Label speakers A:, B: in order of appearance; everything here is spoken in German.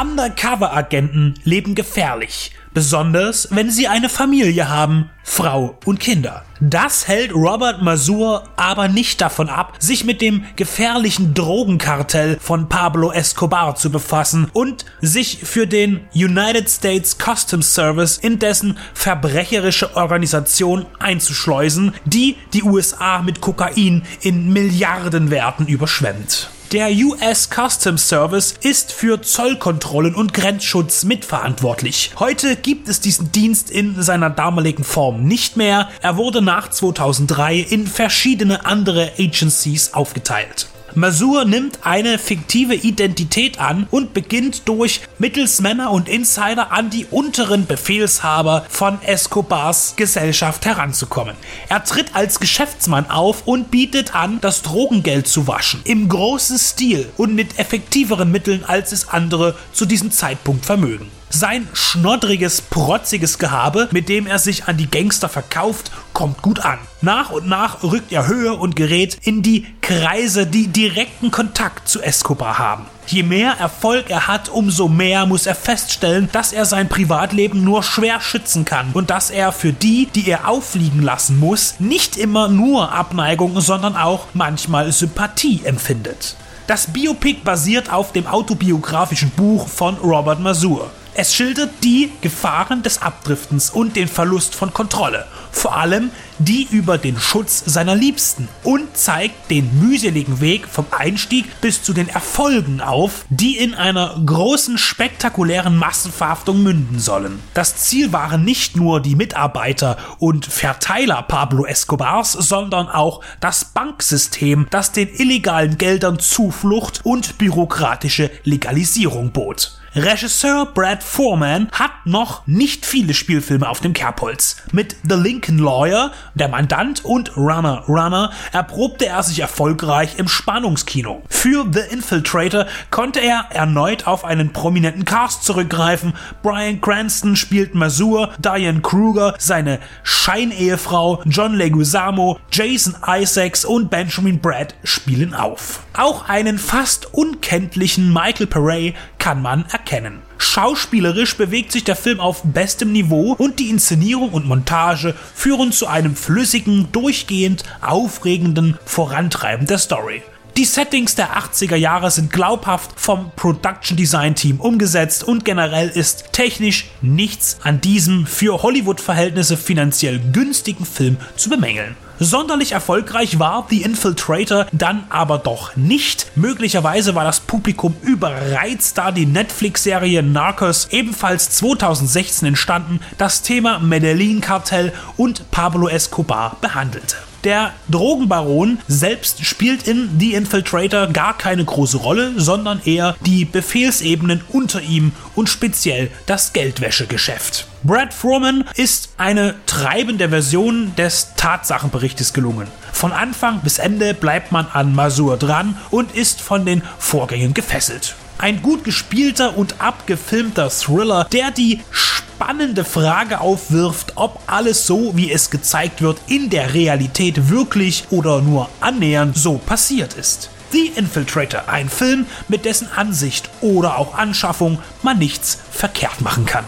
A: Undercover-Agenten leben gefährlich, besonders wenn sie eine Familie haben, Frau und Kinder. Das hält Robert Mazur aber nicht davon ab, sich mit dem gefährlichen Drogenkartell von Pablo Escobar zu befassen und sich für den United States Customs Service in dessen verbrecherische Organisation einzuschleusen, die die USA mit Kokain in Milliardenwerten überschwemmt. Der US Customs Service ist für Zollkontrollen und Grenzschutz mitverantwortlich. Heute gibt es diesen Dienst in seiner damaligen Form nicht mehr. Er wurde nach 2003 in verschiedene andere Agencies aufgeteilt. Masur nimmt eine fiktive Identität an und beginnt durch Mittelsmänner und Insider an die unteren Befehlshaber von Escobars Gesellschaft heranzukommen. Er tritt als Geschäftsmann auf und bietet an, das Drogengeld zu waschen. Im großen Stil und mit effektiveren Mitteln, als es andere zu diesem Zeitpunkt vermögen. Sein schnoddriges, protziges Gehabe, mit dem er sich an die Gangster verkauft, kommt gut an. Nach und nach rückt er höher und gerät in die Kreise, die direkten Kontakt zu Escobar haben. Je mehr Erfolg er hat, umso mehr muss er feststellen, dass er sein Privatleben nur schwer schützen kann und dass er für die, die er auffliegen lassen muss, nicht immer nur Abneigung, sondern auch manchmal Sympathie empfindet. Das Biopic basiert auf dem autobiografischen Buch von Robert Mazur. Es schildert die Gefahren des Abdriftens und den Verlust von Kontrolle, vor allem die über den Schutz seiner Liebsten und zeigt den mühseligen Weg vom Einstieg bis zu den Erfolgen auf, die in einer großen spektakulären Massenverhaftung münden sollen. Das Ziel waren nicht nur die Mitarbeiter und Verteiler Pablo Escobars, sondern auch das Banksystem, das den illegalen Geldern Zuflucht und bürokratische Legalisierung bot. Regisseur Brad Foreman hat noch nicht viele Spielfilme auf dem Kerbholz. Mit The Lincoln Lawyer, Der Mandant und Runner Runner erprobte er sich erfolgreich im Spannungskino. Für The Infiltrator konnte er erneut auf einen prominenten Cast zurückgreifen. Brian Cranston spielt Mazur, Diane Kruger, seine Scheinehefrau, John Leguizamo, Jason Isaacs und Benjamin Brad spielen auf. Auch einen fast unkenntlichen Michael Perret kann man erkennen. Schauspielerisch bewegt sich der Film auf bestem Niveau und die Inszenierung und Montage führen zu einem flüssigen, durchgehend aufregenden Vorantreiben der Story. Die Settings der 80er Jahre sind glaubhaft vom Production Design Team umgesetzt und generell ist technisch nichts an diesem für Hollywood-Verhältnisse finanziell günstigen Film zu bemängeln. Sonderlich erfolgreich war The Infiltrator dann aber doch nicht. Möglicherweise war das Publikum überreizt, da die Netflix-Serie Narcos ebenfalls 2016 entstanden, das Thema Medellin-Kartell und Pablo Escobar behandelte. Der Drogenbaron selbst spielt in The Infiltrator gar keine große Rolle, sondern eher die Befehlsebenen unter ihm und speziell das Geldwäschegeschäft. Brad Froman ist eine treibende Version des Tatsachenberichtes gelungen. Von Anfang bis Ende bleibt man an Masur dran und ist von den Vorgängen gefesselt. Ein gut gespielter und abgefilmter Thriller, der die spannende Frage aufwirft, ob alles so, wie es gezeigt wird, in der Realität wirklich oder nur annähernd so passiert ist. The Infiltrator, ein Film, mit dessen Ansicht oder auch Anschaffung man nichts verkehrt machen kann.